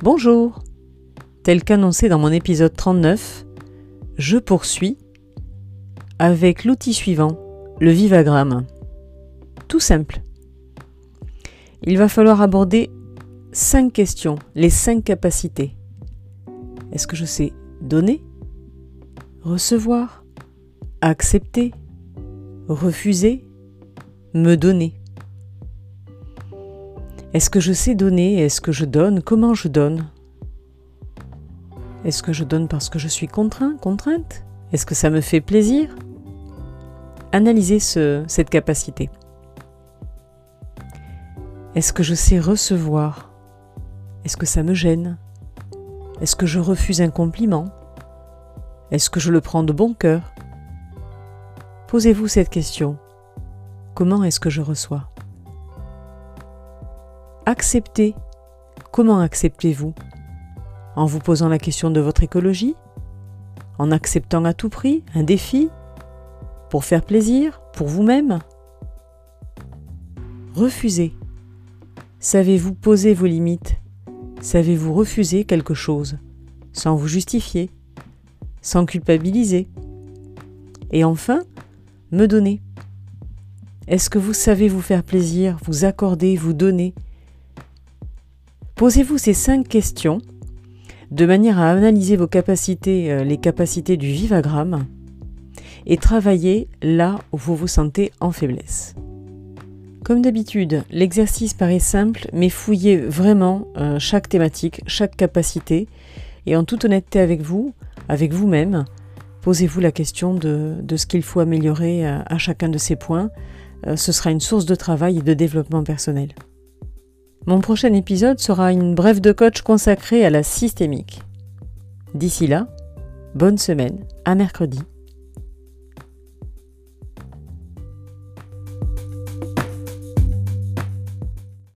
Bonjour Tel qu'annoncé dans mon épisode 39, je poursuis avec l'outil suivant, le vivagramme. Tout simple. Il va falloir aborder cinq questions, les cinq capacités. Est-ce que je sais donner, recevoir, accepter, refuser, me donner? Est-ce que je sais donner? Est-ce que je donne? Comment je donne? Est-ce que je donne parce que je suis contraint, contrainte? Est-ce que ça me fait plaisir? Analysez cette capacité. Est-ce que je sais recevoir? Est-ce que ça me gêne? Est-ce que je refuse un compliment? Est-ce que je le prends de bon cœur? Posez-vous cette question. Comment est-ce que je reçois? Acceptez. Comment acceptez-vous? En vous posant la question de votre écologie? En acceptant à tout prix un défi? Pour faire plaisir Pour vous-même? Refusez. Savez-vous poser vos limites? Savez-vous refuser quelque chose? Sans vous justifier, sans culpabiliser? Et enfin, me donner. Est-ce que vous savez vous faire plaisir, vous accorder, vous donner? Posez-vous ces cinq questions de manière à analyser vos capacités, euh, les capacités du vivagramme, et travailler là où vous vous sentez en faiblesse. Comme d'habitude, l'exercice paraît simple, mais fouillez vraiment euh, chaque thématique, chaque capacité, et en toute honnêteté avec vous, avec vous-même, posez-vous la question de, ce qu'il faut améliorer à, à, chacun de ces points. Euh, ce sera une source de travail et de développement personnel. Mon prochain épisode sera une brève de coach consacrée à la systémique. D'ici là, bonne semaine, à mercredi